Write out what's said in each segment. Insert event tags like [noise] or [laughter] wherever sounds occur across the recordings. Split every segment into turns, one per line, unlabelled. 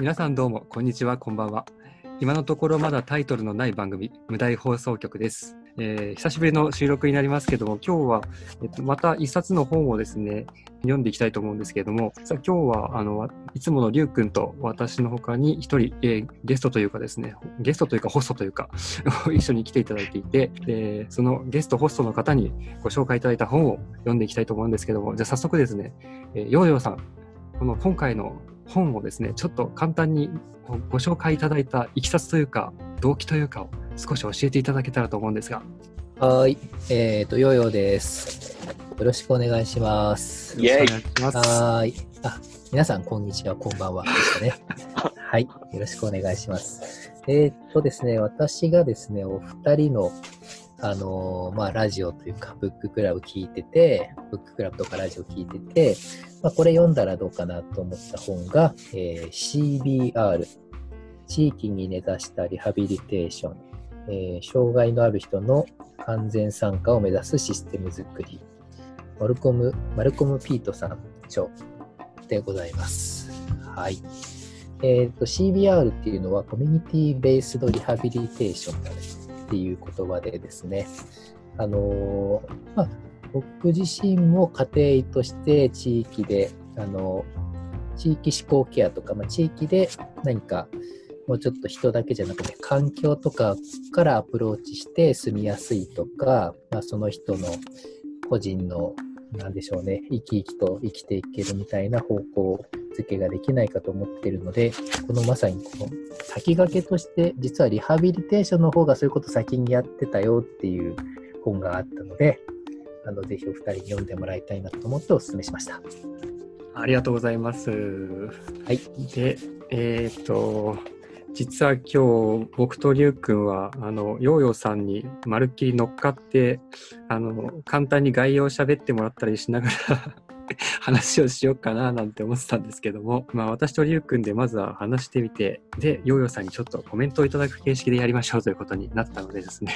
皆さんどうもこんにちはこんばんは。今のところまだタイトルのない番組無題放送局です、えー久しぶりの収録になりますけども今日は、えっと、また一冊の本をですね読んでいきたいと思うんですけれどもさあ今日はあのいつものりゅうくんと私の他に一人、えーゲストというかですねゲストというかホストというか [laughs] 一緒に来ていただいていてでそのゲストホストの方にご紹介いただいた本を読んでいきたいと思うんですけどもじゃあ早速ですね、えー、ヨーヨーさんこの今回の本をですね、ちょっと簡単にごご紹介いただいたいきさつというか、動機というかを少し教えていただけたらと思うんですが。
はーい。えっ、と、ヨーヨーです。よろしくお願いします。
よろしくお願いします。
はーい。あ、皆さん、こんにちは、こんばんは。ですかね。はい。よろしくお願いします。えっ、とですね、私がですね、お二人の、あのーまあ、ラジオというか、ブッククラブ聞いてて、ブッククラブとかラジオ聞いてて、まあ、これ読んだらどうかなと思った本が、えー CBR、地域に根ざしたリハビリテーション、えー障害のある人の完全参加を目指すシステム作り、マルコム、マルコム・ピートさん著でございます。はい。えっ、と、CBR っていうのはコミュニティベースドリハビリテーションですっていう言葉でですね、あのまあ、僕自身も家庭として地域で、あの地域思考ケアとか、まあ、地域で何かもうちょっと人だけじゃなくて環境とかからアプローチして住みやすいとか、まあ、その人の個人のなんでしょうね生き生きと生きていけるみたいな方向付けができないかと思っているのでこのまさにこの先駆けとして実はリハビリテーションの方がそういうこと先にやってたよっていう本があったのであのぜひお二人に読んでもらいたいなと思ってお勧めしました。
ありがとうございます。
はい。
で、えっ、と、実は今日、僕とりゅうくんは、あの、ヨーヨーさんにまるっきり乗っかって、あの、簡単に概要を喋ってもらったりしながら [laughs] 話をしようかななんて思ってたんですけども、まあ私とりゅうくんでまずは話してみて、で、ヨーヨーさんにちょっとコメントをいただく形式でやりましょうということになったのでですね。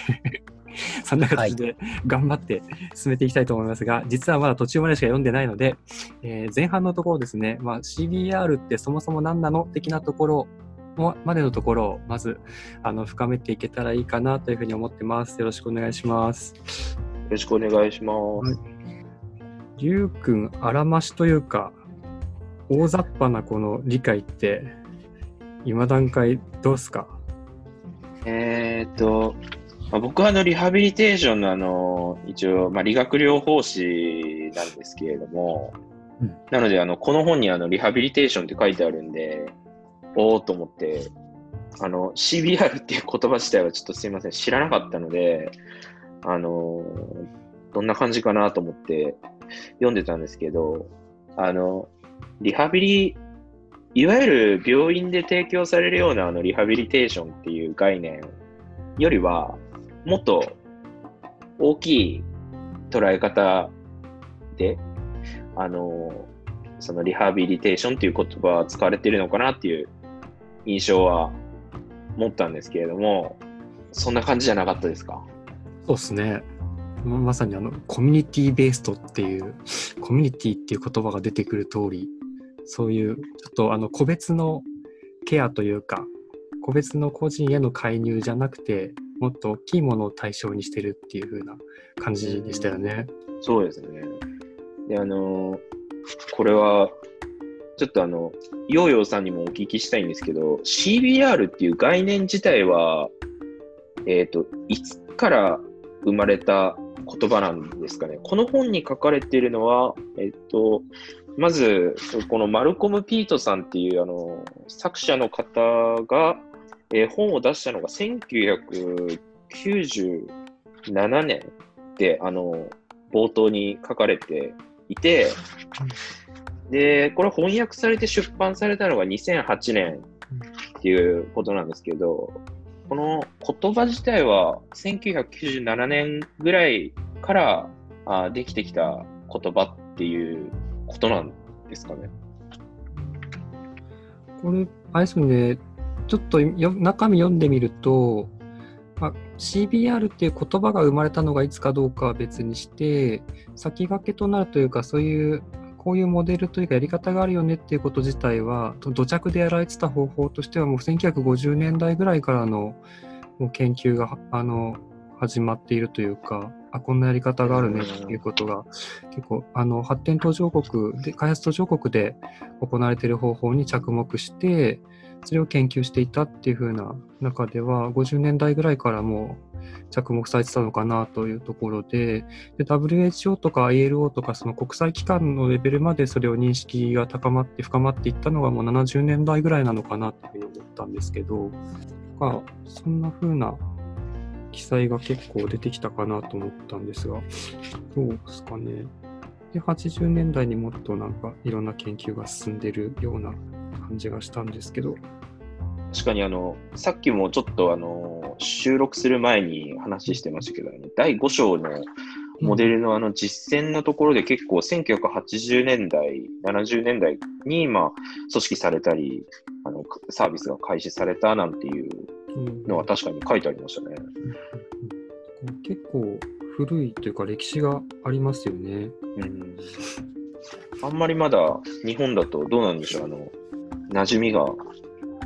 [laughs] そんな形で頑張って進めていきたいと思いますが、実はまだ途中までしか読んでないので、えー前半のところですね、まあ、CBR ってそもそも何なの的なところもまでのところをまずあの深めていけたらいいかなというふうに思ってます。よろしくお願いします。
よろしくお願いします。
りゅうくん、あらましというか、大雑把なこの理解って、今段階どうすか？
えーっと、まあ、僕はあのリハビリテーションのあの、一応、まあ、理学療法士なんですけれども、
うん。
なのであの、この本にあのリハビリテーションって書いてあるんで、おおと思って、あの、CBR っていう言葉自体はちょっとすいません、知らなかったので、あの、どんな感じかなと思って読んでたんですけど、あの、リハビリいわゆる病院で提供されるようなあのリハビリテーションっていう概念よりは、もっと大きい捉え方で、あの、そのリハビリテーションっていう言葉は使われてるのかなっていう印象は持ったんですけれども、そんな感じじゃなかったですか？
そうですね。まさにあのコミュニティベーストっていうコミュニティっていう言葉が出てくる通りそういうちょっとあの個別のケアというか個別の個人への介入じゃなくてもっと大きいものを対象にしてるっていう風な感じでしたよね。
そうですね。で、あの、これは、ちょっとあの、ヨーヨーさんにもお聞きしたいんですけど、CBR っていう概念自体は、えっ、と、いつから生まれた言葉なんですかね。この本に書かれているのは、えっ、と、まず、このマルコム・ピートさんっていうあの作者の方が、えー本を出したのが1997年で、あの、冒頭に書かれていて、で、これ翻訳されて出版されたのが2008年っていうことなんですけど、この言葉自体は1997年ぐらいからあできてきた言葉っていうことなんですかね。
これあれですねちょっとよ中身読んでみると、まあ、CBR っていう言葉が生まれたのがいつかどうかは別にして先駆けとなるというかそういうこういうモデルというかやり方があるよねっていうこと自体は土着でやられてた方法としてはもう1950年代ぐらいからのもう研究があの始まっているというかあこんなやり方があるねっていうことが結構あの発展途上国で開発途上国で行われている方法に着目してそれを研究していたっていう風な中では50年代ぐらいからもう着目されてたのかなというところでで WHO とか ILO とかその国際機関のレベルまでそれを認識が高まって深まっていったのがもう70年代ぐらいなのかなっていうふうに思ったんですけど、そんな風な記載が結構出てきたかなと思ったんですがどうですかね。で80年代にもっとなんかいろんな研究が進んでるような感じがしたんですけど。
確かにあの、さっきもちょっとあの、収録する前に話してましたけど、ね、第5章のモデルのあの実践のところで結構1980年代、70年代にまあ組織されたり、あのサービスが開始されたなんていうのは確かに書いてありましたね。
うん、結構古いというか歴史がありますよね。
うんあんまりまだ日本だとどうなんでしょう、あの、馴染みが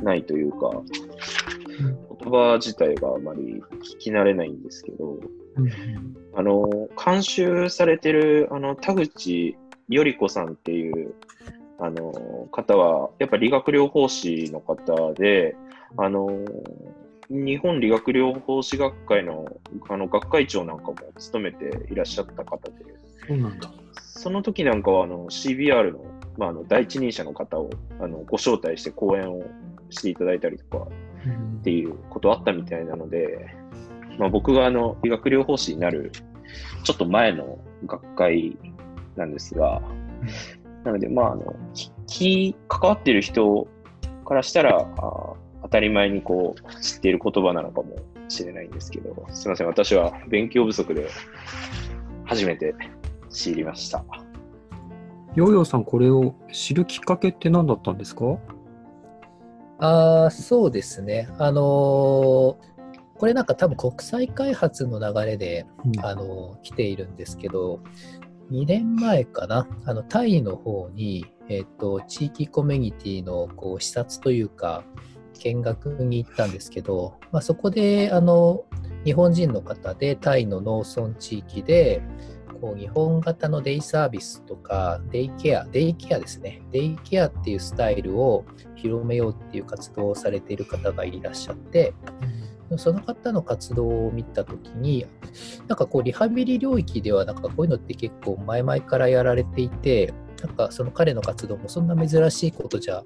ないというか、言葉自体があまり聞き慣れないんですけど、あの、監修されてる、あの、田口より子さんっていう、あの、方は、やっぱ理学療法士の方で、あの、日本理学療法士学会のあの学会長なんかも務めていらっしゃった方で、
そうなんだ。
その時なんかはあの CBR の,、まあ、あの第一人者の方をあのご招待して講演をしていただいたりとかっていうことあったみたいなので、まあ、僕があの医学療法士になるちょっと前の学会なんですが、なので、まあ、あの、き関わってる人からしたら、あ当たり前にこう知っている言葉なのかもしれないんですけど、すみません、私は勉強不足で初めて知りました。
ヨーヨーさん、これを知るきっかけって何だったんですか？
あそうですね。あのー、これなんか多分国際開発の流れで、うん、あのー、来ているんですけど、2年前かな、あのタイの方に、えーと、地域コミュニティのこう視察というか、見学に行ったんですけど、まあ、そこであの日本人の方でタイの農村地域で、こう日本型のデイサービスとか、デイケア、デイケアですね。デイケアっていうスタイルを広めようっていう活動をされている方がいらっしゃって、うん、その方の活動を見たときに、なんかこうリハビリ領域ではなんかこういうのって結構前々からやられていて、なんかその彼の活動もそんな珍しいことじゃ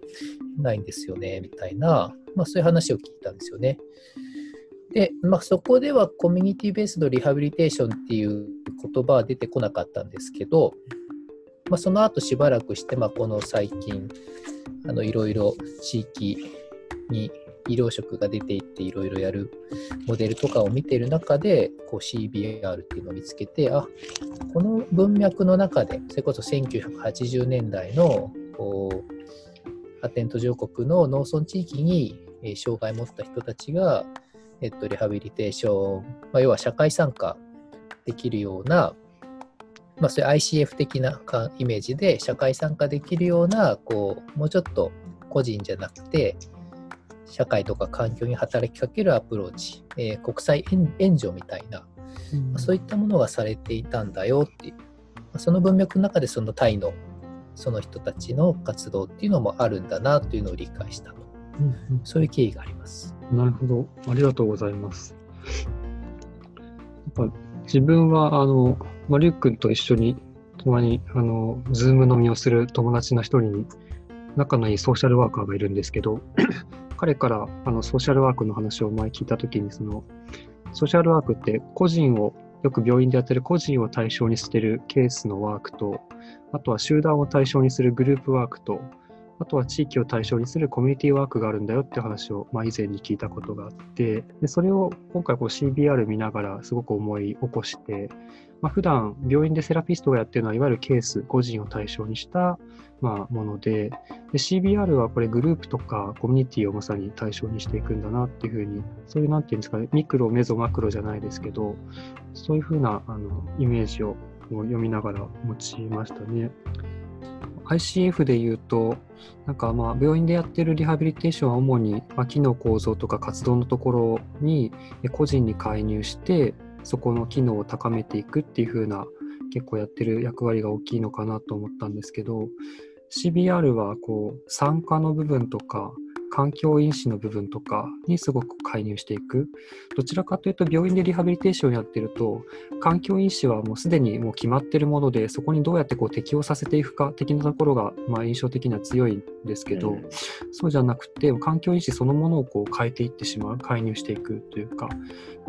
ないんですよね、みたいな、まあそういう話を聞いたんですよね。で、まあ、そこではコミュニティベースドリハビリテーションっていう言葉は出てこなかったんですけど、まあ、その後しばらくして、まあ、この最近あのいろいろ地域に医療職が出ていっていろいろやるモデルとかを見ている中でこう CBR っていうのを見つけてあこの文脈の中でそれこそ1980年代のこう発展途上国の農村地域に障害を持った人たちがえっと、リハビリテーション、まあ、要は社会参加できるような、まあ、そういう ICF 的なイメージで社会参加できるような、こう、もうちょっと個人じゃなくて、社会とか環境に働きかけるアプローチ、えー、国際援助みたいな、うん、そういったものがされていたんだよっていう、まあ、その文脈の中でそのタイのその人たちの活動っていうのもあるんだなというのを理解したと、うんうん、そういう経緯があります。
なるほど。ありがとうございます。やっぱ自分は、あの、まあ、リュックと一緒に、たまに、あの、ズーム飲みをする友達の一人に、仲のいいソーシャルワーカーがいるんですけど、[clears throat] 彼からあのソーシャルワークの話を前聞いたときに、その、ソーシャルワークって個人を、よく病院でやってる個人を対象にしてるケースのワークと、あとは集団を対象にするグループワークと、あとは地域を対象にするコミュニティワークがあるんだよって話を、まあ、以前に聞いたことがあってでそれを今回こう CBR 見ながらすごく思い起こして、まあ、普段病院でセラピストがやってるのはいわゆるケース個人を対象にしたまあものでで CBR はこれグループとかコミュニティをまさに対象にしていくんだなっていうふうにそういうなんていうんですかねミクロメゾマクロじゃないですけどそういうふうなあのイメージを読みながら持ちましたね。ICF で言うと、なんかまあ病院でやってるリハビリテーションは主にまあ機能構造とか活動のところに個人に介入してそこの機能を高めていくっていう風な結構やってる役割が大きいのかなと思ったんですけど CBR はこう参加の部分とか環境因子の部分とかにすごく介入していく。どちらかというと病院でリハビリテーションをやってると環境因子はもうすでにもう決まってるものでそこにどうやってこう適応させていくか的なところがまあ印象的には強いんですけど、
うん
そうじゃなくて環境因子そのものをこう変えていってしまう介入していくというか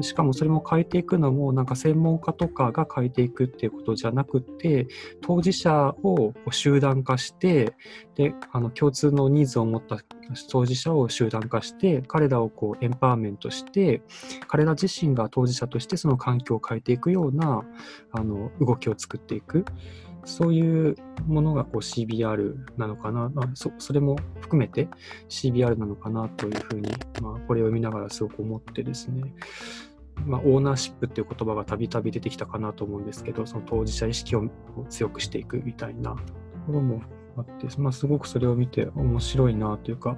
しかもそれも変えていくのもなんか専門家とかが変えていくっていうことじゃなくて当事者を集団化してであの共通のニーズを持った当事者を集団化して彼らをこうエンパワーメントして彼ら自身が当事者としてその環境を変えていくようなあの動きを作っていく。そういうものがこう CBR なのかな、あ、そそれも含めて CBR なのかなというふうに、まあ、これを見ながらすごく思ってですね。まあ、オーナーシップっていう言葉がたびたび出てきたかなと思うんですけど、その当事者意識を強くしていくみたいなところもあって、まあ、すごくそれを見て面白いなというか、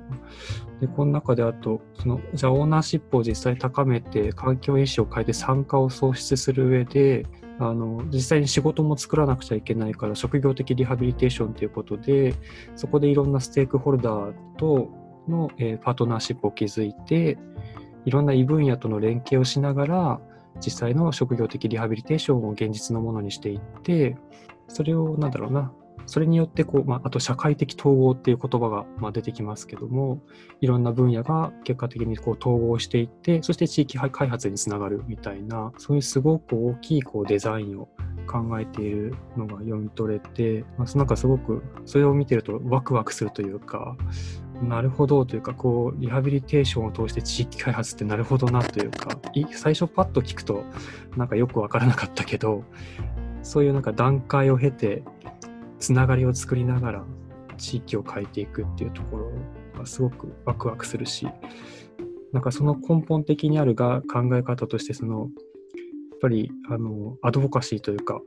で、この中であと、その、じゃあオーナーシップを実際高めて、環境因子を変えて参加を創出する上で、あの、実際に仕事も作らなくちゃいけないから、職業的リハビリテーションということで、そこでいろんなステークホルダーとの、えーパートナーシップを築いて、いろんな異分野との連携をしながら、実際の職業的リハビリテーションを現実のものにしていって、それを、なんだろうな、それによってこう、まあ、あと社会的統合っていう言葉がまあ出てきますけども、いろんな分野が結果的にこう統合していって、そして地域開発につながるみたいな、そういうすごく大きいこうデザインを考えているのが読み取れて、まあ、なんかすごくそれを見てるとワクワクするというか、なるほどというか、こう、リハビリテーションを通して地域開発ってなるほどなというか、最初パッと聞くとなんかよくわからなかったけど、そういうなんか段階を経て、つながりを作りながら地域を変えていくっていうところがすごくワクワクするし、なんかその根本的にあるが考え方として、その、やっぱり、あの、アドボカシーというか、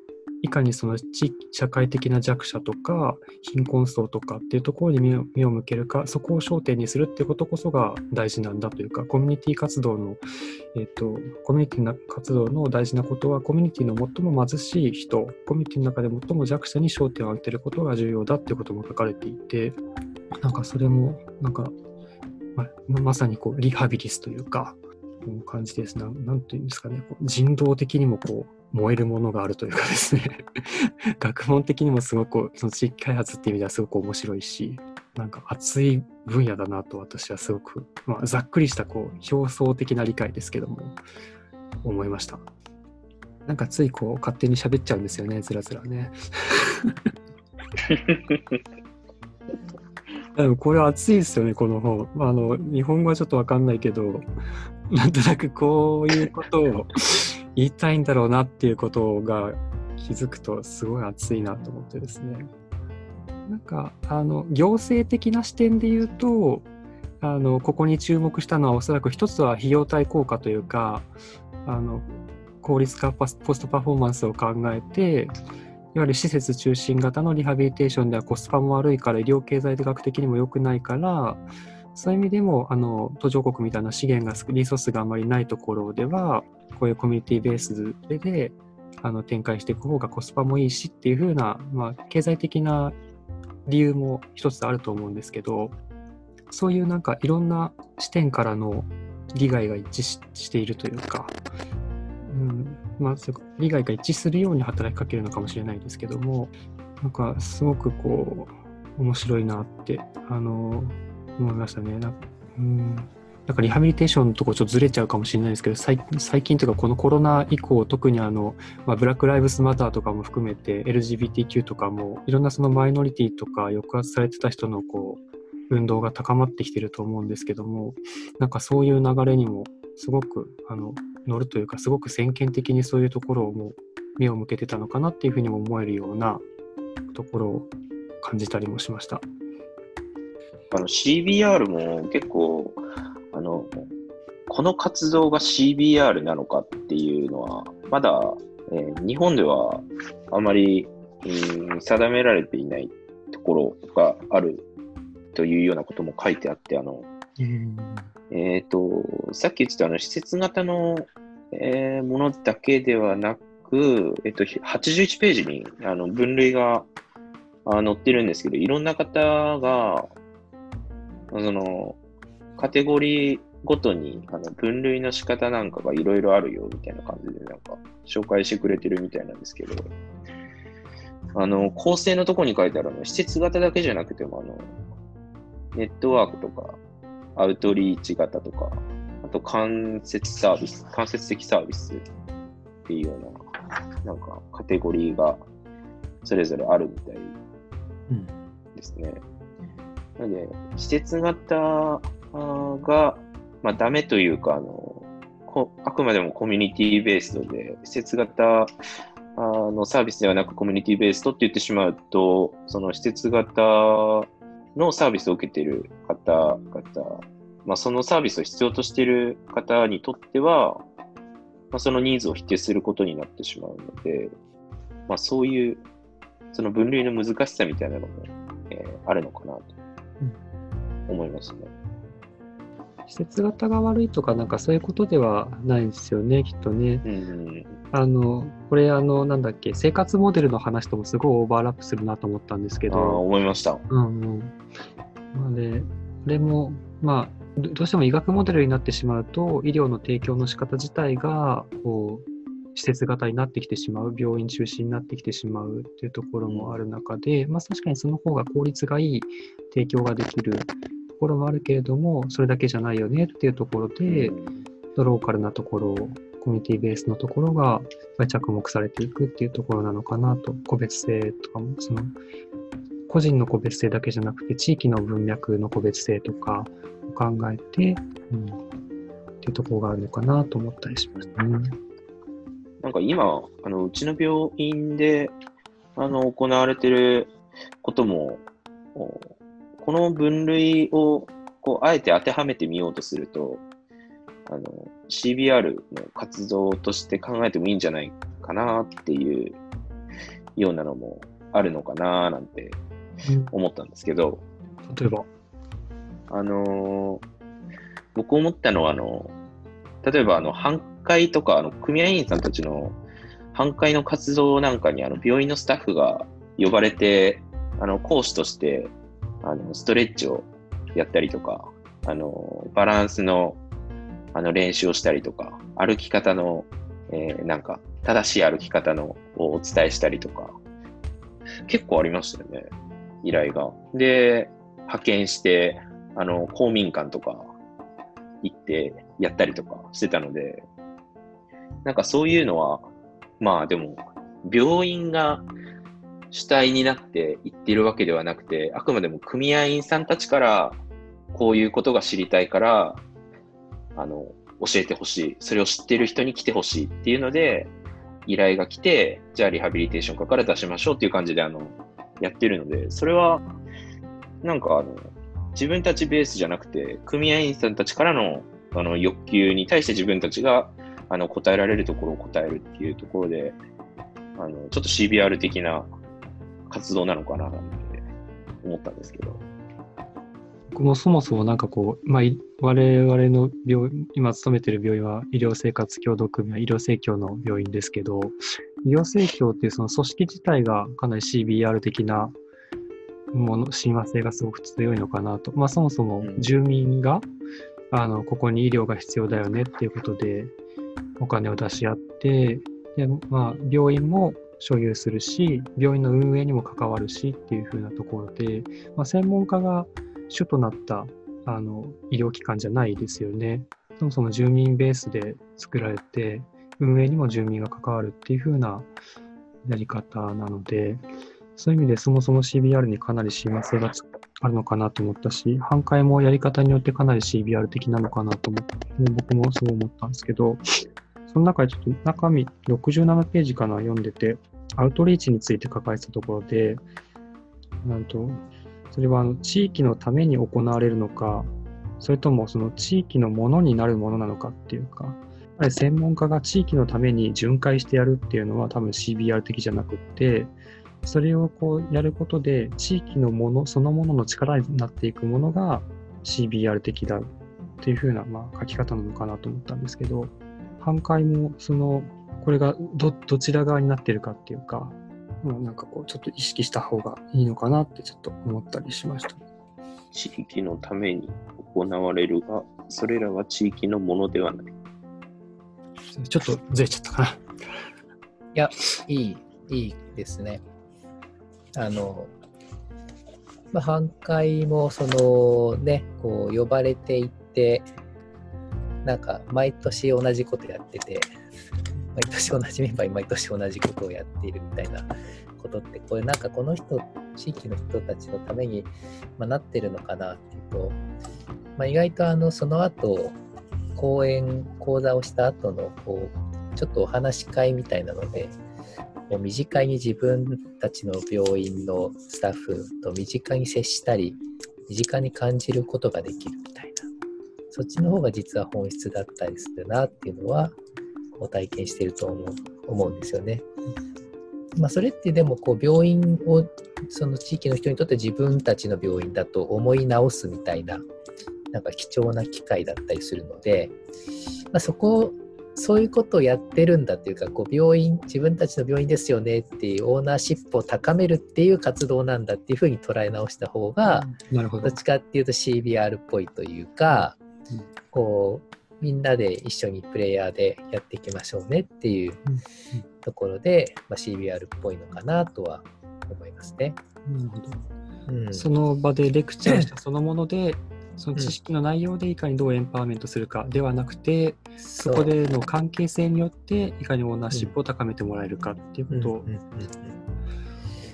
いかにその地社会的な弱者とか貧困層とかっていうところに目を向けるかそこを焦点にするってことこそが大事なんだというかコミュニティ活動の、えっとコミュニティな活動の大事なことはコミュニティの最も貧しい人コミュニティの中で最も弱者に焦点を当てることが重要だっていうことも書かれていてなんかそれもなんかままさにこうリハビリスというか感じです。ななんていうんですかね人道的にもこう燃えるものがあるというかですね。[laughs] 学問的にもすごくその地域開発っていう意味ではすごく面白いしなんか熱い分野だなと私はすごく、まあ、ざっくりしたこう表層的な理解ですけども思いました。なんかついこう勝手に喋っちゃうんですよねずらずらね。[laughs] でもこれ熱いですよねこの本、まあ、あの日本語はちょっとわかんないけどなんとなくこういうことを言いたいんだろうなっていうことが気づくとすごい熱いなと思ってですね。なんかあの行政的な視点で言うとあのここに注目したのはおそらく一つは費用対効果というかあの効率化パスポストパフォーマンスを考えていわゆる施設中心型のリハビリテーションではコスパも悪いから医療経済学的にも良くないからそういう意味でもあの途上国みたいな資源がリソースがあまりないところではこういうコミュニティベースでであの展開していく方がコスパもいいしっていう風な、まあ、経済的な理由も一つあると思うんですけどそういうなんかいろんな視点からの利害が一致ししているというか、うんまあ、利害が一致するように働きかけるのかもしれないですけどもなんかすごくこう面白いなってあの思いましたね。うんなんかリハビリテーションのとこちょっとずれちゃうかもしれないですけど最近というかこのコロナ以降特にあの、まあ、ブラック・ライブスマターとかも含めて LGBTQ とかもいろんなそのマイノリティとか抑圧されてた人のこう運動が高まってきてると思うんですけどもなんかそういう流れにもすごくあの乗るというかすごく先見的にそういうところをもう目を向けてたのかなっていうふうにも思えるようなところを感じたりもしました。
CBR も結構、の、この活動が CBR なのかっていうのは、まだ、えー日本ではあまり、うん定められていないところがあるというようなことも書いてあって、あの、えっ、と、さっき言ってたあの施設型の、えーものだけではなく、えっ、と、81ページにあの分類があ載ってるんですけど、いろんな方が、その、カテゴリーごとにあの分類の仕方なんかがいろいろあるよみたいな感じでなんか紹介してくれてるみたいなんですけど、あの、構成のとこに書いてあるの、施設型だけじゃなくても、あの、ネットワークとか、アウトリーチ型とか、あと間接サービス、間接的サービスっていうような、なんかカテゴリーがそれぞれあるみたいですね。なので、施設型が、まあ、ダメというか、あの、こあくまでもコミュニティベースで、施設型あのサービスではなくコミュニティベースドって言ってしまうと、その施設型のサービスを受けている方々、まあ、そのサービスを必要としている方にとっては、まあ、そのニーズを否定することになってしまうので、まあ、そういうその分類の難しさみたいなのも、えーあるのかなと思いますね。
施設型が悪いとか、なんかそういうことではないんですよね、きっとね。
うん
あの、これ、あの、なんだっけ、生活モデルの話ともすごいオーバーラップするなと思ったんですけど、
思いました。
うんうん。まあで、これも、まあ、どどうしても医学モデルになってしまうと、医療の提供の仕方自体が、こう、施設型になってきてしまう、病院中心になってきてしまうっていうところもある中で、まあ確かにその方が効率がいい提供ができるところもあるけれども、それだけじゃないよねっていうところで、ローカルなところ、コミュニティベースのところが着目されていくっていうところなのかなと、個別性とかも、その、個人の個別性だけじゃなくて、地域の文脈の個別性とかを考えて、うん、っていうところがあるのかなと思ったりしましたね。
なんか今、あのうちの病院であの行われてることも、この分類をこうあえて当てはめてみようとすると、あの CBR の活動として考えてもいいんじゃないかなっていうようなのもあるのかななんて
うん。
思ったんですけど、
例えば、
あのー僕思ったのは、あの、例えば、あの、反会とか、あの、組合員さんたちの反会の活動なんかに、あの、病院のスタッフが呼ばれて、あの、講師として、あの、ストレッチをやったりとか、あの、バランスの、あの、練習をしたりとか、歩き方の、えーなんか、正しい歩き方のをお伝えしたりとか、結構ありましたよね、依頼が。で、派遣して、あの、公民館とか行ってやったりとかしてたので、なんかそういうのは、まあでも、病院が主体になって言ってるわけではなくて、あくまでも組合員さんたちから、こういうことが知りたいから、あの、教えてほしい。それを知ってる人に来てほしいっていうので、依頼が来て、じゃあリハビリテーション科から出しましょうっていう感じで、あの、やってるので、それは、なんかあの、自分たちベースじゃなくて、組合員さんたちからのあの欲求に対して自分たちがあの答えられるところを答えるっていうところで、あのちょっと CBR 的な活動なのかななんて思ったんですけど。
僕もそもそもなんかこう、まあ、い我々の病今勤めてる病院は医療生活協同組合、医療生協の病院ですけど、医療生協っていうその組織自体がかなり CBR 的なもの、親和性がすごく強いのかなと。まあそもそも
うん
住民が、あの、ここに医療が必要だよねっていうことでお金を出し合って、で、まあ病院も所有するし、病院の運営にも関わるしっていう風なところで、まあ専門家が主となったあの医療機関じゃないですよね。そもそも住民ベースで作られて、運営にも住民が関わるっていう風なやり方なので、そういう意味でそもそも CBR にかなり親和性があるのかなと思ったし、反対もやり方によってかなり CBR 的なのかなと思って、僕もそう思ったんですけど、その中でちょっと中身67ページかな読んでて、アウトリーチについて書かれてたところで、なんと、それはあの地域のために行われるのか、それともその地域のものになるものなのかっていうか、専門家が地域のために巡回してやるっていうのは多分 CBR 的じゃなくって、それをこうやることで、地域のもの、そのものの力になっていくものが CBR 的だっていう風な、まあ、書き方なのかなと思ったんですけど、半壊も、その、これがど、どちら側になってるかっていうか、まあ、なんかこう、ちょっと意識した方がいいのかなってちょっと思ったりしました。
地域のために行われるが、それらは地域のものではない。
ちょっとずれちゃったかな。
いや、いい、いいですね。あの、まあ、半壊も、そのね、こう、呼ばれていって、なんか、毎年同じことやってて、毎年同じメンバーに毎年同じことをやっているみたいなことって、これなんかこの人、地域の人たちのために、まあ、なってるのかなっていうと、まあ、意外とあの、その後、講演、講座をした後の、こう、ちょっとお話し会みたいなので、もう身近に自分たちの病院のスタッフと身近に接したり、身近に感じることができるみたいな、そっちの方が実は本質だったりするなっていうのは、こう体験してると思う思うんですよね。まあ、それってでもこう病院をその地域の人にとって自分たちの病院だと思い直すみたいななんか貴重な機会だったりするので、まあ、そこそういうことをやってるんだっていうかこう病院自分たちの病院ですよねっていうオーナーシップを高めるっていう活動なんだっていうふうに捉え直した方が、
なるほど
どっ。ちかっていうと CBR っぽいというか、
うん
こうみんなで一緒にプレイヤーでやっていきましょうねっていう
うんうん
ところで、まあ、CBR っぽいのかなとは思いますね。
なるほど。
うん、
その場でレクチャーしたそのもので、その知識の内容でいかにどうエンパワーメントするかではなくて、
そ
そこでの関係性によっていかにオーナーシップを高めてもらえるかっていうこと。を、
うん。うん。うん。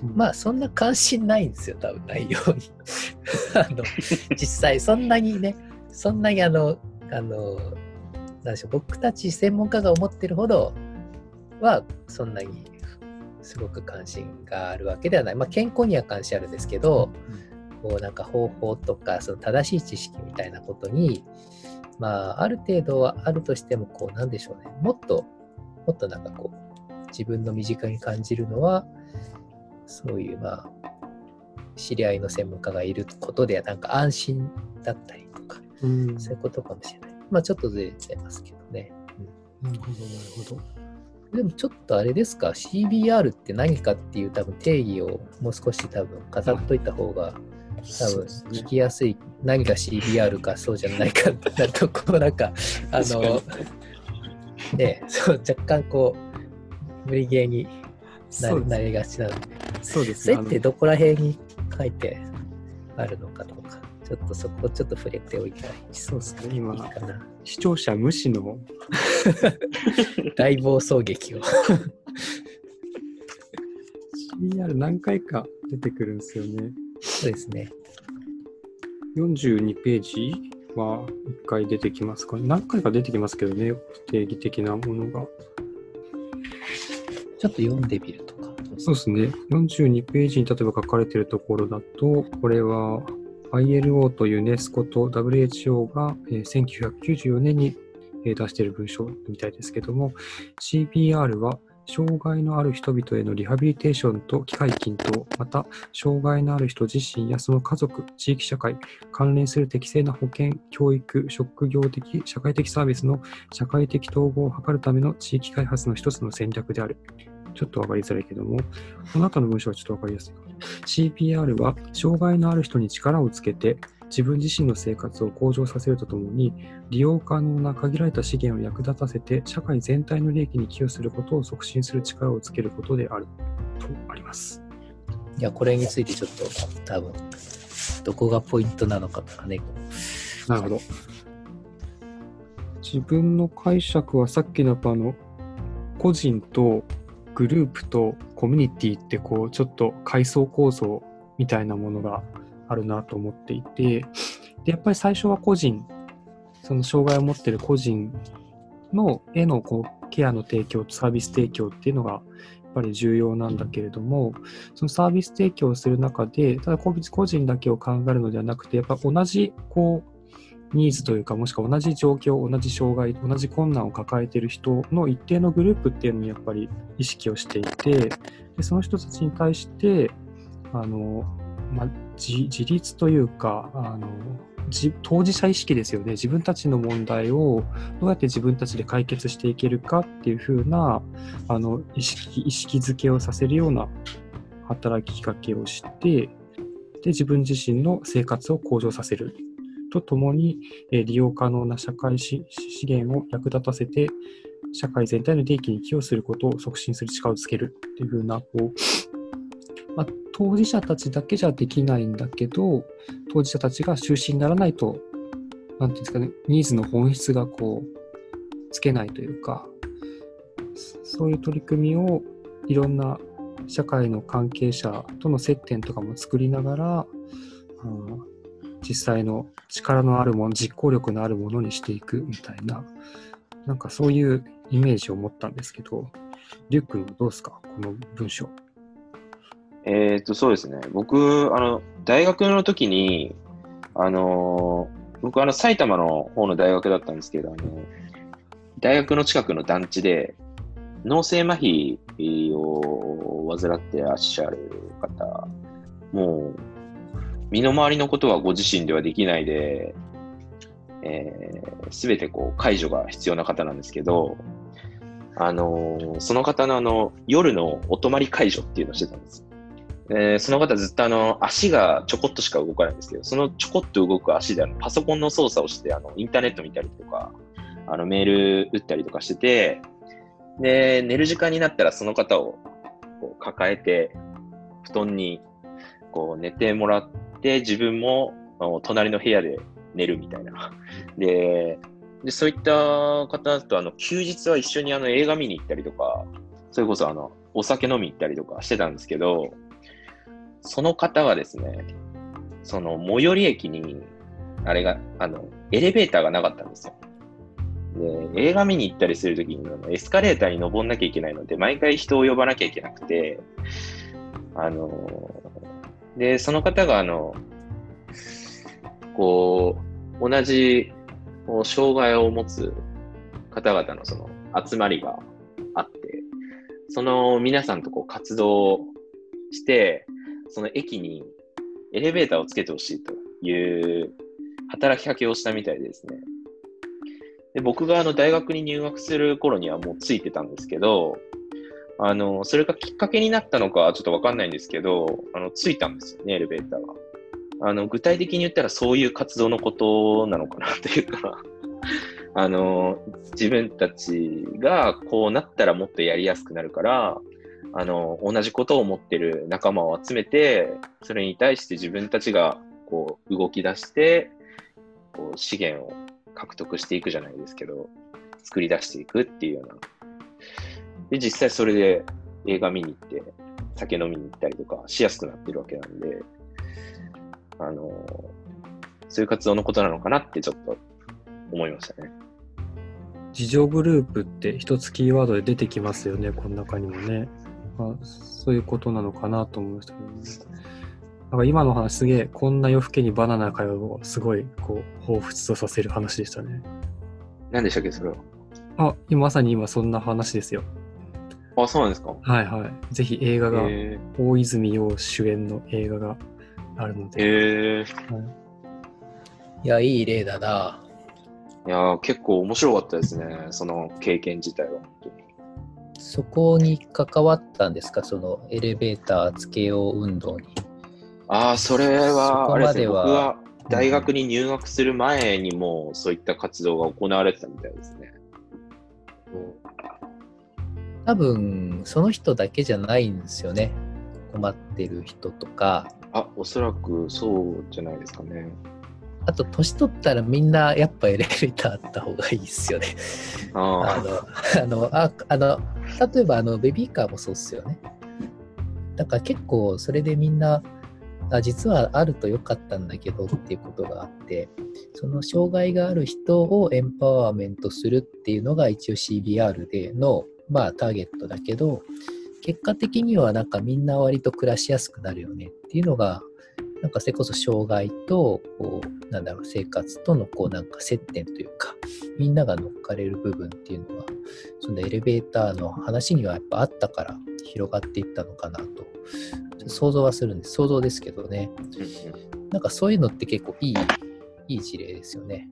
うん。
うん。
まあそんな関心ないんですよ多分内容に。[laughs] あの実際そんなにねそんなにあのあのなんでしょう僕たち専門家が思ってるほどはそんなにすごく関心があるわけではない。まあ健康には関心あるんですけど、こうなんか方法とかその正しい知識みたいなことにまあある程度はあるとしてもこうなんでしょうね。もっともっとなんかこう自分の身近に感じるのはそういうまあ知り合いの専門家がいることでなんか安心だったり
うん。
そういうことかもしれない。まあちょっとずれてますけどね。
なるほど、なるほど。
でもちょっとあれですか？CBR って何かっていう多分定義をもう少し多分飾っといた方が多分聞きやすい。何が CBR かそうじゃないかってなるとこうなんかあのねそう若干こう無理ゲーにななりがちな。ので
そうですね。
それってどこら辺に書いてあるのかとかちょっとそこちょっと触れておいたら
そうですね。今
い、かな。
視聴者無視の。[laughs]
大暴走劇を。
CR 何回か出てくるんですよね。
そうですね。
42ページは1回出てきますか？何回か出てきますけどね、定義的なものが。
ちょっと読んでみるとか。
そうですね。42ページに例えば書かれているところだと、これは ILO とユネスコと WHO がえ1994年にえ出している文章みたいですけども、CBR は障害のある人々へのリハビリテーションと機会均等、また障害のある人自身やその家族、地域社会、関連する適正な保健、教育、職業的、社会的サービスの社会的統合を図るための地域開発の一つの戦略である。ちょっとわかりづらいけども、この後の文章はちょっとわかりやすいかな。CPR は、障害のある人に力をつけて、自分自身の生活を向上させるとともに、利用可能な限られた資源を役立たせて、社会全体の利益に寄与することを促進する力をつけることであるとあります。
いやこれについてちょっと多分どこがポイントなのかとかね
なるほど。自分の解釈はさっきのあの、個人とグループとコミュニティってこう、ちょっと階層構造みたいなものがあるなと思っていて、で、やっぱり最初は個人、その障害を持ってる個人のへのこうケアの提供、サービス提供っていうのがやっぱり重要なんだけれども、そのサービス提供をする中で、ただ個人だけを考えるのではなくて、やっぱ同じこうニーズというか、もしくは同じ状況、同じ障害、同じ困難を抱えている人の一定のグループっていうのにやっぱり意識をしていて、でその人たちに対して、あのまあ、自自立というかあの、当事者意識ですよね。自分たちの問題をどうやって自分たちで解決していけるかっていうふうなあの意識意識づけをさせるような働きかけをして、で自分自身の生活を向上させるとともに、え利用可能な社会資源を役立たせて、社会全体の利益に寄与することを促進する力をつける。っていうふうな、こう、まあ、当事者たちだけじゃできないんだけど、当事者たちが中心にならないと、なんていうんですかね、ニーズの本質がこう、つけないというか、そういう取り組みをいろんな社会の関係者との接点とかも作りながら、実際の力のあるもの、実行力のあるものにしていくみたいな、なんかそういうイメージを持ったんですけど、リュックはどうですか、この文章。
えっ、と、そうですね。僕、あの、大学の時に、あの僕、あの、埼玉の方の大学だったんですけど、あの、大学の近くの団地で、脳性麻痺を患ってらっしゃる方、もう、身の回りのことはご自身ではできないで、す、えー、べ、てこう解除が必要な方なんですけど、あのー、その方のあの夜のお泊まり解除っていうのをしてたんです。えー、その方ずっとあの足がちょこっとしか動かないんですけど、そのちょこっと動く足であのパソコンの操作をしてあのインターネット見たりとか、あのメール打ったりとかしてて、で、寝る時間になったらその方をこう抱えて布団にこう寝てもらっで、自分も隣の部屋で寝るみたいな。で、でそういった方とあの休日は一緒にあの映画見に行ったりとか、それこそあのお酒飲み行ったりとかしてたんですけど、その方がですね、その最寄り駅に、あれが、あの、エレベーターがなかったんですよ。で、映画見に行ったりするときにエスカレーターに登んなきゃいけないので、毎回人を呼ばなきゃいけなくて、あの、で、その方が、あの、こう、同じ、こう障害を持つ方々のその集まりがあって、その皆さんとこう活動して、その駅にエレベーターをつけてほしいという働きかけをしたみたいですね。で僕があの大学に入学する頃にはもうついてたんですけど、あの、それがきっかけになったのかちょっとわかんないんですけど、あの、ついたんですよね、エレベーターが。あの、具体的に言ったらそういう活動のことなのかなというか [laughs] あの、自分たちがこうなったらもっとやりやすくなるから、あの、同じことを思ってる仲間を集めて、それに対して自分たちがこう動き出して、こう資源を獲得していくじゃないですけど、作り出していくっていうようなで、実際それで映画見に行って、酒飲みに行ったりとかしやすくなってるわけなんで、あの、そういう活動のことなのかなってちょっと思いましたね。
自助グループって一つキーワードで出てきますよね、この中にもね。まあ、そういうことなのかなと思いましたけどね。なんか今の話すげえ、こんな夜更けにバナナかよをすごいこう、彷彿とさせる話でしたね。
何でしたっけ、それは？
あ、今まさに今そんな話ですよ。
あ、そうなんですか
はいはい。ぜひ映画が、大泉洋主演の映画があるので。
へえ、はい。
いや、いい例だな。
いや、結構面白かったですね。その経験自体は。
そこに関わったんですか？そのエレベーターつけよう運動に。
ああ、それは、あれですね、僕は大学に入学する前にもそういった活動が行われてたみたいですね。
多分、その人だけじゃないんですよね。困ってる人とか。
あ、おそらくそうじゃないですかね。
あと、年取ったらみんなやっぱエレベーターあった方がいいですよね。あの、あの、ああの例えばあのベビーカーもそうっすよね。だから結構それでみんな、あ実はあるとよかったんだけどっていうことがあって、その障害がある人をエンパワーメントするっていうのが一応 CBR でのまあターゲットだけど、結果的にはなんかみんな割と暮らしやすくなるよねっていうのが、なんかそれこそ障害と、こう、なんだろう、生活とのこうなんか接点というか、みんなが乗っかれる部分っていうのは、そのエレベーターの話にはやっぱあったから広がっていったのかなと、想像はするんです。想像ですけどね。なんかそういうのって結構いい、いい事例ですよね。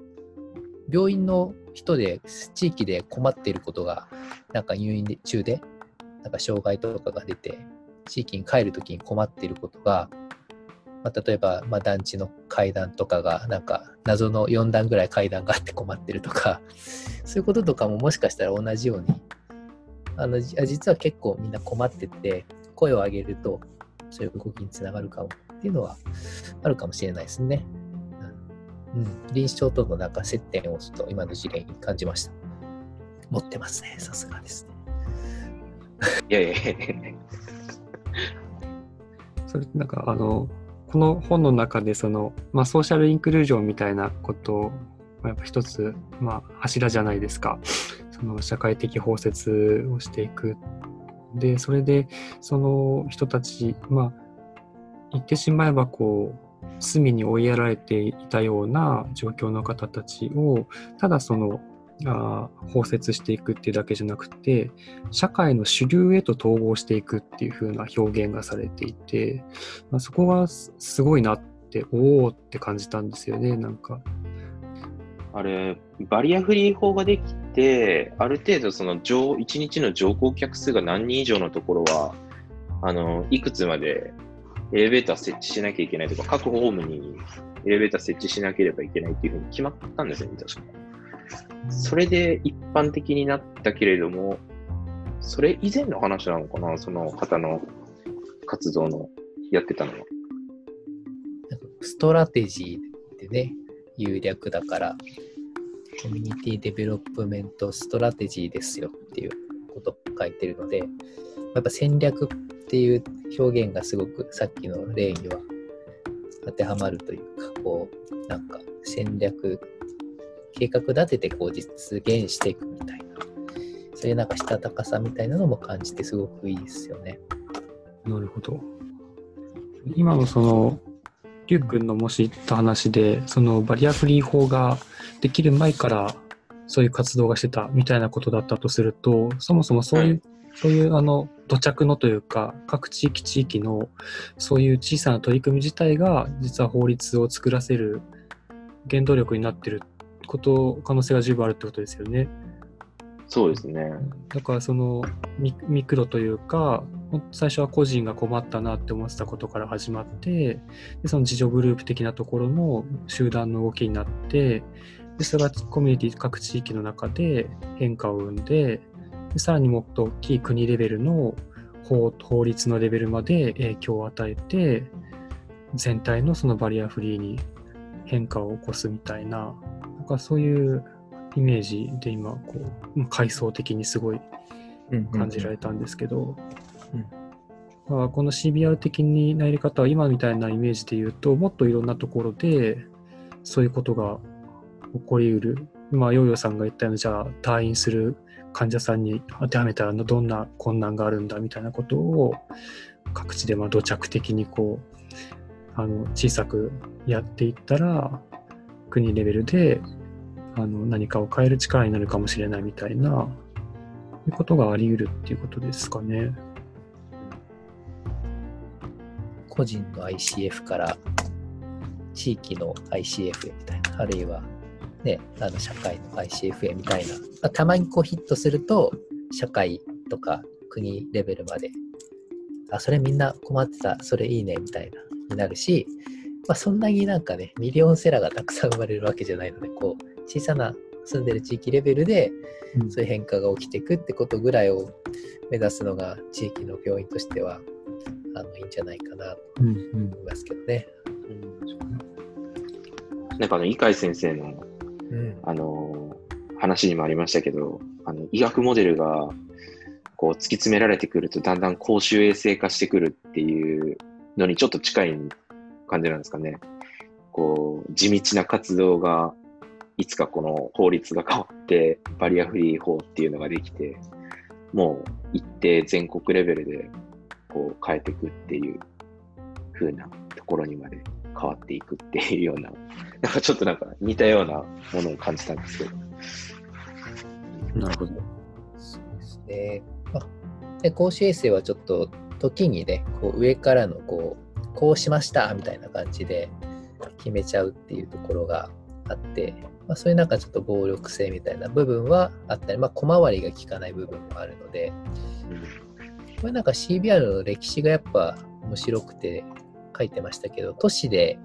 病院の人で地域で困っていることが、なんか入院中で、なんか障害とかが出て、地域に帰るときに困っていることが、まあ、例えば、まあ、団地の階段とかが、なんか謎の4段ぐらい階段があって困ってるとか、[laughs] そういうこととかももしかしたら同じように、あの実は結構みんな困ってて、声を上げると、そういう動きにつながるかもっていうのはあるかもしれないですね。うん、臨床とのなんか接点をちょっと今の事例に感じました。持ってますね、さすがですね。
いやいやいや。
それなんかあのこの本の中でその、まあ、ソーシャルインクルージョンみたいなことがやっぱ一つ、まあ、柱じゃないですか。その社会的包摂をしていく。で、それでその人たち、まあ、言ってしまえばこう、隅に追いやられていたような状況の方たちを、ただそのあ包摂していくっていうだけじゃなくて社会の主流へと統合していくっていう風な表現がされていて、まあ、そこがすごいなっておおって感じたんですよねなんか。
あれバリアフリー法ができてある程度その1日の乗降客数が何人以上のところはあのいくつまでエレベーター設置しなきゃいけないとか各ホームにエレベーター設置しなければいけないっていうふうに決まったんですよね確か。それで一般的になったけれども、それ以前の話なのかな、その方の活動のやってたのは。
strategy ってね、いう略だから、 community development strategy ですよっていうことを書いてるので、やっぱ戦略ていう表現がすごくさっきの例には当てはまるというか、こう、なんか戦略計画立ててこう実現していくみたいな、そういうなんかしたたかさみたいなのも感じてすごくいいですよね。
なるほど。今のその、りゅうくんのもし言った話で、そのバリアフリー法ができる前からそういう活動がしてたみたいなことだったとすると、そもそもそういう、うんそういうあの土着のというか各地域地域のそういう小さな取り組み自体が実は法律を作らせる原動力になってること、可能性が十分あるってことですよね。
そうですね。
だからそのミミクロというか、最初は個人が困ったなって思ってたことから始まって、でその自助グループ的なところの集団の動きになって、でそれがコミュニティ各地域の中で変化を生んで、でさらにもっと大きい国レベルの法法律のレベルまで影響を与えて、全体のそのバリアフリーに変化を起こすみたいなかそういうイメージで今こう階層的にすごい感じられたんですけど、まあ、この CBR 的になり方は今みたいなイメージで言うともっといろんなところでそういうことが起こりうる。まあヨーヨーさんが言ったようにじゃあ退院する患者さんに当てはめたらどんな困難があるんだみたいなことを各地でまあ土着的にこうあの小さくやっていったら国レベルであの何かを変える力になるかもしれないみたいないうことがあり得るっていうことですかね。
個人の ICF から地域の ICF みたいな、あるいは、ね、あの社会の ICF みたいな、まあ、たまにこうヒットすると、社会とか国レベルまで、あ、それみんな困ってた、それいいねみたいな、になるし、まあ、そんなになんかね、ミリオンセラーがたくさん生まれるわけじゃないので、こう、小さな住んでる地域レベルで、そういう変化が起きていくってことぐらいを目指すのが地域の病院としては、あの、いいんじゃないかなと思いますけどね。
なんかあの、井海先生の、うん、あの、話にもありましたけど、あの、医学モデルが、こう、突き詰められてくると、だんだん公衆衛生化してくるっていうのにちょっと近い感じなんですかね。こう、地道な活動が、いつかこの法律が変わって、バリアフリー法っていうのができて、もう一定全国レベルでこう変えていくっていう風なところにまで変わっていくっていうような、[laughs] なんかちょっとなんか似たようなものを感じたんですけど。
なるほど。
そうですね。まあ、で公衆衛生はちょっと時にね、こう上からのこう、こうしましたみたいな感じで決めちゃうっていうところがあって、まあ、そういうなんかちょっと暴力性みたいな部分はあったり、まあ、小回りが効かない部分もあるので、これなんか CBR の歴史がやっぱ面白くて書いてましたけど、都市で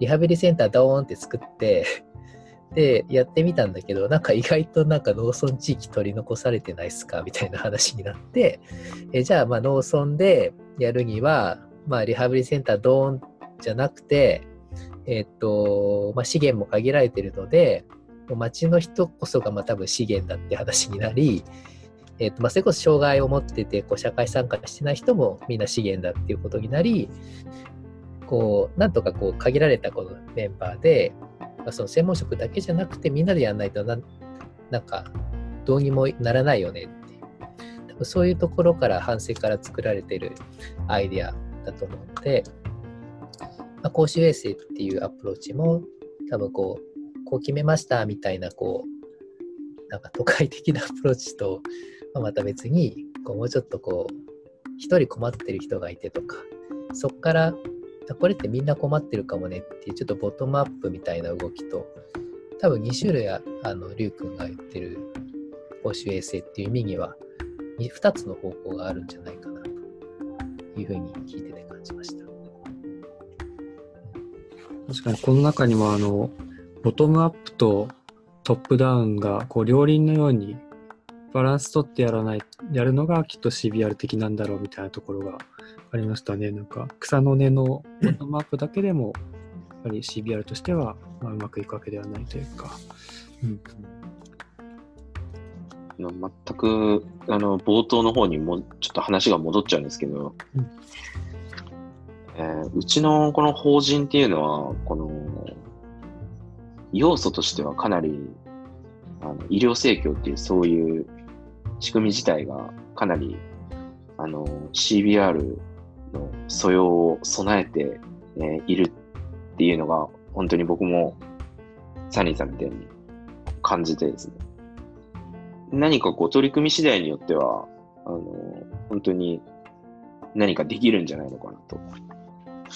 リハビリセンタードーンって作って [laughs] で、やってみたんだけど、なんか意外となんか農村地域取り残されてないっすか？みたいな話になって、えじゃあまあ農村でやるには、まあリハビリセンタードーンじゃなくて、えっ、と、まあ資源も限られてるので、町の人こそがまあ多分資源だって話になり、えっ、とまあそれこそ障害を持っててこう社会参加してない人もみんな資源だっていうことになり、こう、なんとかこう限られたこのメンバーで、まあ、その専門職だけじゃなくてみんなでやらないとななんかどうにもならないよねっていう。多分そういうところから反省から作られてるアイデアだと思うので、まあ、公衆衛生っていうアプローチも多分こうこう決めましたみたいなこうなんか都会的なアプローチと、まあ、また別にこうもうちょっとこう一人困ってる人がいてとかそこからこれってみんな困ってるかもねっていうちょっとボトムアップみたいな動きと多分2種類あのリュウ君が言ってる公衆衛生っていう意味には 2, 2つの方向があるんじゃないかなというふうに聞いてて感じました。
確かにこの中にもあのボトムアップとトップダウンがこう両輪のようにバランス取ってやらないやるのがきっと CBR 的なんだろうみたいなところがありましたね。なんか草の根のボトムアップだけでも、やっぱり CBR としては、まあ、うまくいくわけではないというか。うん
全くあの冒頭の方にもちょっと話が戻っちゃうんですけど、うん、えー、うちのこの法人っていうのはこの要素としてはかなりあの医療盛況っていうそういう仕組み自体がかなりあの CBR の素養を備えて、えいるっていうのが、本当に僕もサニーさんみたいに感じてですね。何かこう取り組み次第によっては、あの、本当に何かできるんじゃないのかなと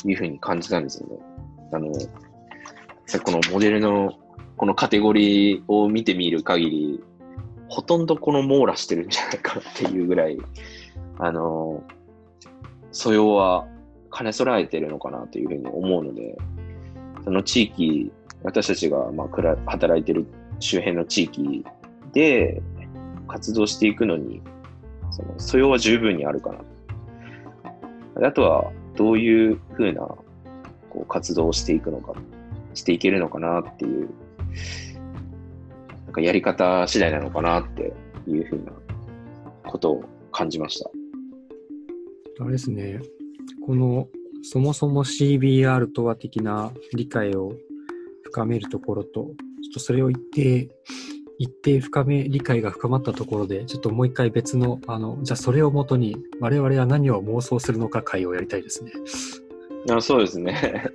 いうふうに感じたんですよね。あの、さこのモデルのこのカテゴリーを見てみる限り、ほとんどこの網羅してるんじゃないかっていうぐらい、あの、素養は兼ね備えてるのかなというふうに思うので、その地域、私たちがまあ働いてる周辺の地域で活動していくのに、その素養は十分にあるかな。あとは、どういうふうなこう活動をしていくのか、していけるのかなっていう、なんかやり方次第なのかなっていうふうなことを感じました。
あれですね、このそもそも CBR とは的な理解を深めるところと、ちょっとそれを一定、一定深め、理解が深まったところで、ちょっともう一回別の、あの、じゃあそれをもとに我々は何を妄想するのか会をやりたいですね。
あそうですね。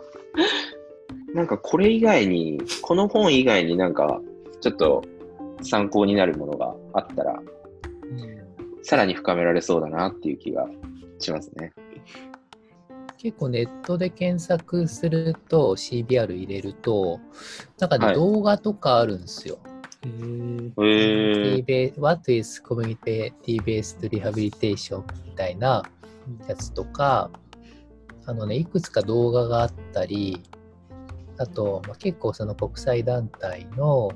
[laughs] なんかこれ以外に、この本以外になんかちょっと参考になるものがあったらさらに深められそうだなっていう気がしますね。
結構ネットで検索すると CBR 入れると、なんかね、はい、動画とかあるんですよ。
へー。
What is Community-Based Rehabilitation? みたいなやつとか、あのね、いくつか動画があったり、あと、まあ、結構その国際団体の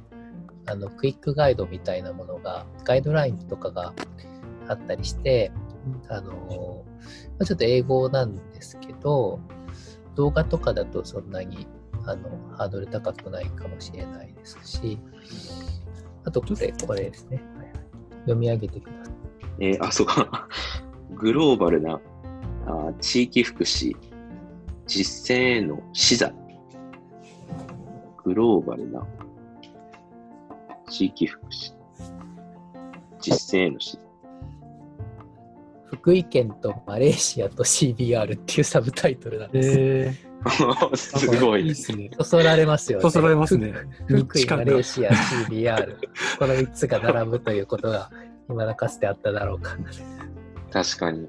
あのクイックガイドみたいなものが、ガイドラインとかがあったりして、あの、ちょっと英語なんですけど、動画とかだとそんなにあのハードル高くないかもしれないですし、あとこれ、これですね。読み上げてください。
えー、あ、そうか。[laughs] グローバルなあ地域福祉実践への視座。グローバルな地域福祉実践への視座。
福井県とマレーシアと CBR っていうサブタイトルなんです。
え
すごい。
いいですね。
そそられますよね。
そそられますね。
福井、マレーシア、CBR。この3つが並ぶということが、今だかつてあっただろうか。
確かに。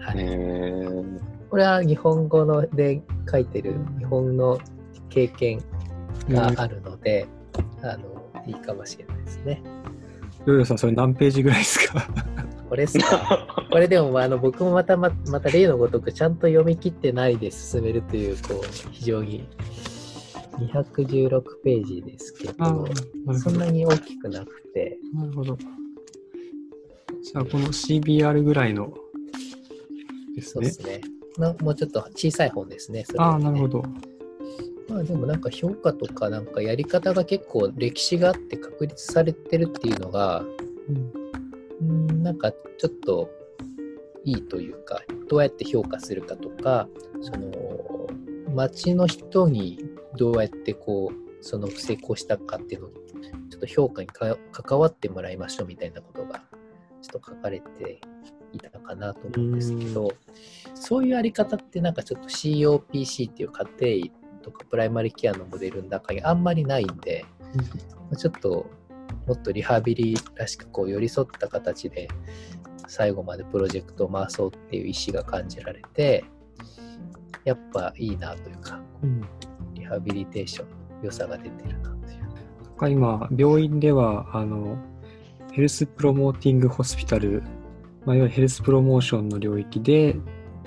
はい
へー
これは日本語ので書いてる日本の経験があるので、あの、いいかもしれないですね。
ヨーヨーさん、それ何ページぐらいですか？
これっすか？[laughs] これでも、あの、僕もまたま、また例のごとくちゃんと読み切ってないで進めるという、こう、非常に216ページですけど、
ど。
そんなに大きくなくて、
なるほど。じゃあ、この CBR ぐらいのですね。
そうですね。なもうちょっと小さい本ですね。それ
ああ、なるほど。
まあでもなんか評価とかなんかやり方が結構歴史があって確立されてるっていうのが、
うん
うん、なんかちょっといいというか、どうやって評価するかとか、その町の人にどうやってこう、その成功したかっていうのを、ちょっと評価にか関わってもらいましょうみたいなことが、ちょっと書かれていたかなと思うんですけど、そういうやり方ってなんかちょっと COPC っていう家庭医とかプライマリケアのモデルの中にあんまりないんで、ちょっともっとリハビリらしくこう寄り添った形で最後までプロジェクトを回そうっていう意思が感じられてやっぱいいなというか
うん。
リハビリテーションの良さが出てるなという。
今、病院では、あの、ヘルスプロモーティングホスピタル、まあ、いわゆるヘルスプロモーションの領域で、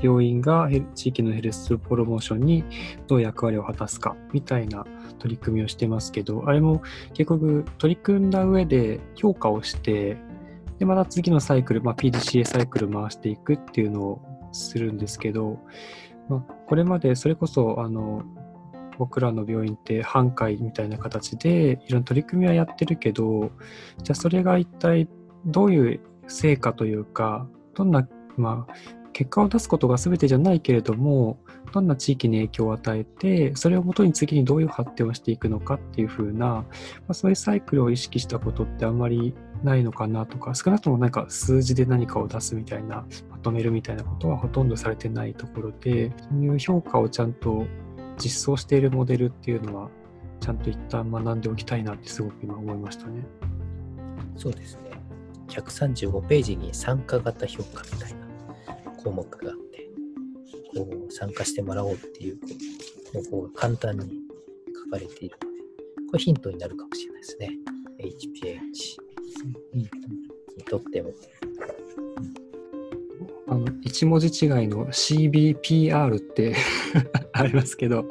病院が地域のヘルスプロモーションにどう役割を果たすかみたいな取り組みをしてますけど、あれも結局取り組んだ上で評価をして、で、また次のサイクル、まあ、PDCA サイクル回していくっていうのをするんですけど、まあ、これまでそれこそ、あの、僕らの病院って半会みたいな形でいろんな取り組みはやってるけどじゃあそれが一体どういう成果というかどんな、まあ、結果を出すことが全てじゃないけれどもどんな地域に影響を与えてそれをもとに次にどういう発展をしていくのかっていう風な、まあ、そういうサイクルを意識したことってあんまりないのかなとか少なくともなんか数字で何かを出すみたいなまとめるみたいなことはほとんどされてないところでそういう評価をちゃんと実装しているモデルっていうのはちゃんと一旦学んでおきたいなってすごく今思いましたね。
そうですね135ページに参加型評価みたいな項目があってこう参加してもらおうっていう方法が簡単に書かれているのでこれヒントになるかもしれないですね。HPH にとっても。
あの一文字違いの CBPR って [laughs] ありますけど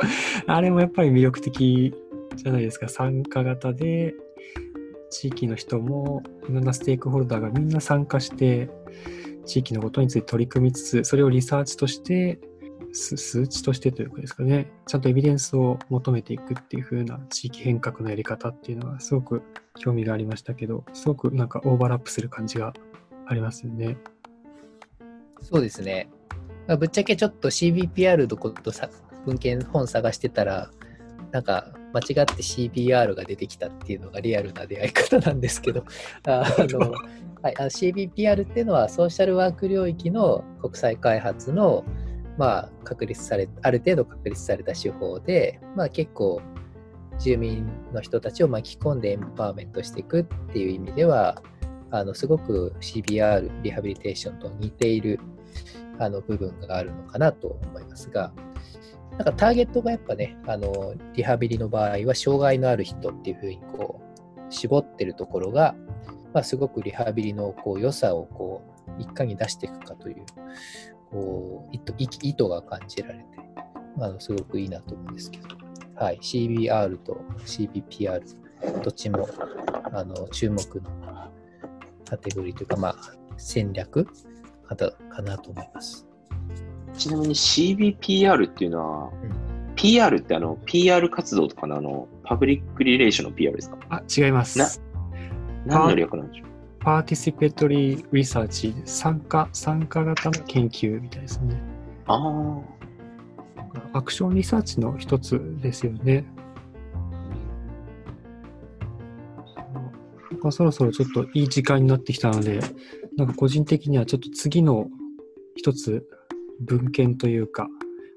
あれもやっぱり魅力的じゃないですか。参加型で地域の人もいろんなステークホルダーがみんな参加して地域のことについて取り組みつつそれをリサーチとして数値としてというかですかねちゃんとエビデンスを求めていくっていう風な地域変革のやり方っていうのはすごく興味がありましたけどすごくなんかオーバーラップする感じがありますよね。
そうですね。まあ、ぶっちゃけちょっと CBPR のことさ文献本探してたら、なんか間違って CBR が出てきたっていうのがリアルな出会い方なんですけど、[laughs] ああのはい、あの CBPR っていうのはソーシャルワーク領域の国際開発の、まあ、確立されある程度確立された手法で、まあ、結構住民の人たちを巻き込んでエンパワーメントしていくっていう意味ではあのすごく CBR リハビリテーションと似ているあの部分があるのかなと思いますが、なんかターゲットがやっぱね、あのリハビリの場合は障害のある人っていうふうにこう絞ってるところが、まあ、すごくリハビリのこう良さをこういかに出していくかというこう意図意意図が感じられて、まあ、すごくいいなと思うんですけど、はい、CBR と CBPR どっちもあの注目のカテゴリーというか、まあ、戦略かたかなと思います。
ちなみに CBPR っていうのは、
うん
PR ってあの PR 活動とかのあの public relation の PR ですか？
あ、違います。
な何の略なんでしょう？
participatory research、参加、参加型の研究みたいですね。
ああ。
action research の一つですよね。まあそろそろちょっといい時間になってきたので、なんか個人的にはちょっと次の一つ文献というか、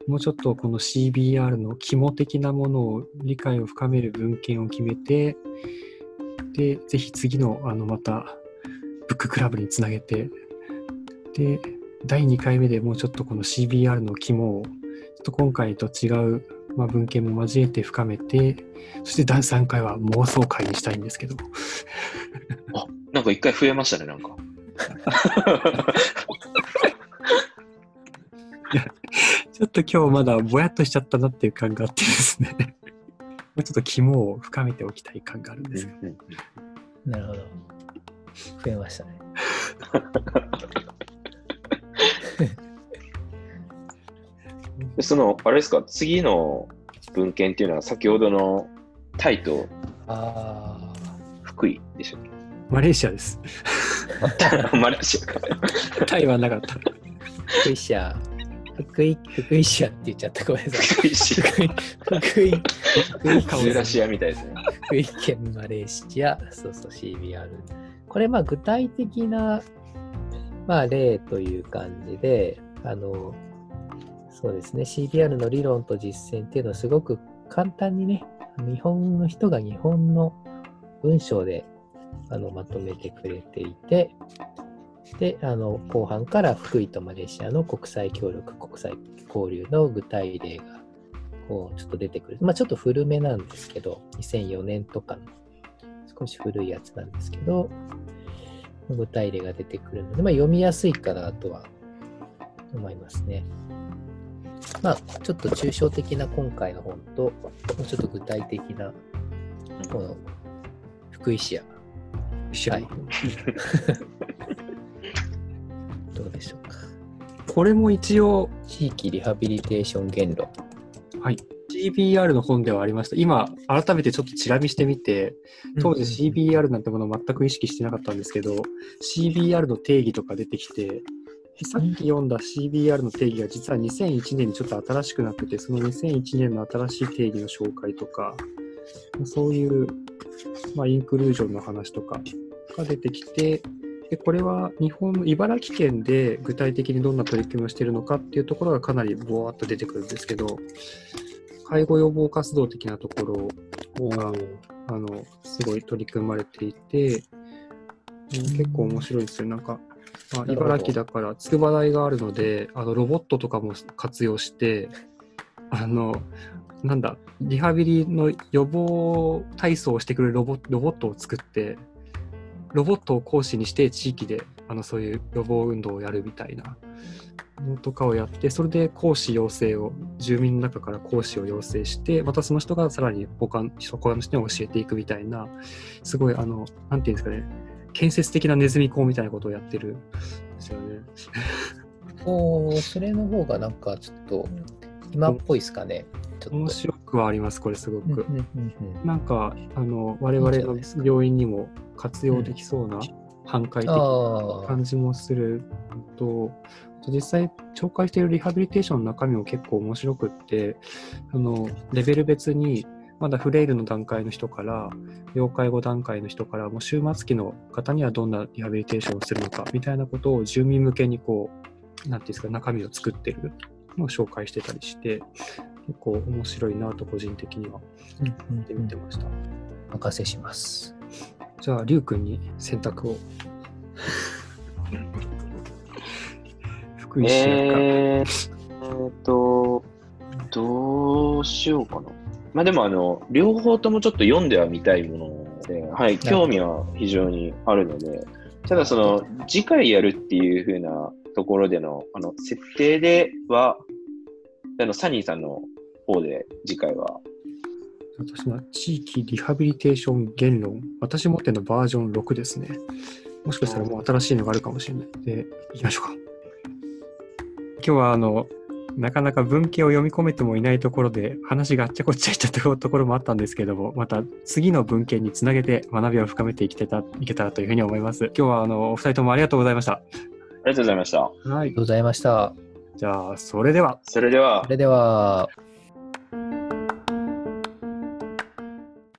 もうちょっとこの CBR の肝的なものを理解を深める文献を決めて、で、ぜひ次のあのまたブッククラブにつなげて、で、第2回目でもうちょっとこの CBR の肝を、ちょっと今回と違う、まあ、文献も交えて深めて、そして第3回は妄想会にしたいんですけど。
あ、なんか一回増えましたね、なんか。[laughs]
ちょっと今日まだぼやっとしちゃったなっていう感があってですね。もうちょっと肝を深めておきたい感があるんですよ。
なるほど。増えましたね。
で [laughs] その、あれですか、次の文献っていうのは先ほどのタイと
あ
福井でしたっ
マレーシアです。
け [laughs] マレーシアか。
タイはなかった。[laughs]
あ、福井市は、福井、福井市はって言っちゃった。ごめんなさい。
福井市。
福井、福井、福井
シアみたいですね。
福井県マレーシア、そうそう CBR。これ、まあ具体的な、まあ例という感じで、あの、そうですね、CBR の理論と実践っていうのをすごく簡単にね、日本の人が日本の文章であのまとめてくれていて、で、あの、後半から福井とマレーシアの国際協力、国際交流の具体例が、こう、ちょっと出てくる。まあ、ちょっと古めなんですけど、2004年とかの、少し古いやつなんですけど、具体例が出てくるので、まあ、読みやすいかなとは思いますね。まあ、ちょっと抽象的な今回の本と、もうちょっと具体的な、この、福井市や、はい。どうでしょうか？
これも一応、
地域リハビリテーション言論。
はい。CBR の本ではありました。今、改めてちょっとチラ見してみて、当時 CBR なんてものを全く意識してなかったんですけど、CBR の定義とか出てきて、さっき読んだ CBR の定義が実は2001年にちょっと新しくなってて、その2001年の新しい定義の紹介とか、そういう、まあ、インクルージョンの話とかが出てきて、でこれは日本の茨城県で具体的にどんな取り組みをしているのかっていうところがかなりぼわっと出てくるんですけど、介護予防活動的なところが、あの、すごい取り組まれていて、うん結構面白いですよ。なんか、まあ、茨城だから筑波大があるので、あの、ロボットとかも活用して、あの、なんだ、リハビリの予防体操をしてくれるロボロボットを作って、ロボットを講師にして地域であのそういう予防運動をやるみたいなのとかをやって、それで講師養成を、住民の中から講師を養成して、またその人がさらに他の他の人に教えていくみたいな、すごい、あの、なんていうんですかね、建設的なネズミ講みたいなことをやってるんですよね。
おーそれの方がなんかちょっと今っぽいですかね。
面白くはあります、これすごく。
うんうんうんうん
なんか、あの、我々の病院にも活用できそうな、反壊的な感じもすると実際紹介しているリハビリテーションの中身も結構面白くって、あの、レベル別に、まだフレイルの段階の人から、要介護段階の人から、もう終末期の方にはどんなリハビリテーションをするのか、みたいなことを住民向けにこう、なんていうんですか、中身を作ってるのを紹介してたりして、結構面白いなと個人的には
うんうん
見てました。
お任せします。
じゃあ、りゅうくんに選択を。[laughs] 福井市
えーっと、どうしようかな。まあでも、あの、両方ともちょっと読んではみたいもので、はい、興味は非常にあるので、ただその、次回やるっていう風なところでの、あの、設定では、あの、サニーさんの方で次回は、
私の地域リハビリテーション言論、私持ってるのバージョン6ですね。もしかしたらもう新しいのがあるかもしれない。で、行きましょうか。今日はあの、なかなか文献を読み込めてもいないところで話があっちゃこっちゃいっちゃったところもあったんですけども、また次の文献につなげて学びを深めていけたいけたらというふうに思います。今日はあの、お二人ともありがとうございました。
ありがとうございました。
はい
ありがとう。ございました。
じゃあ、それでは。
それでは
そ、れでは、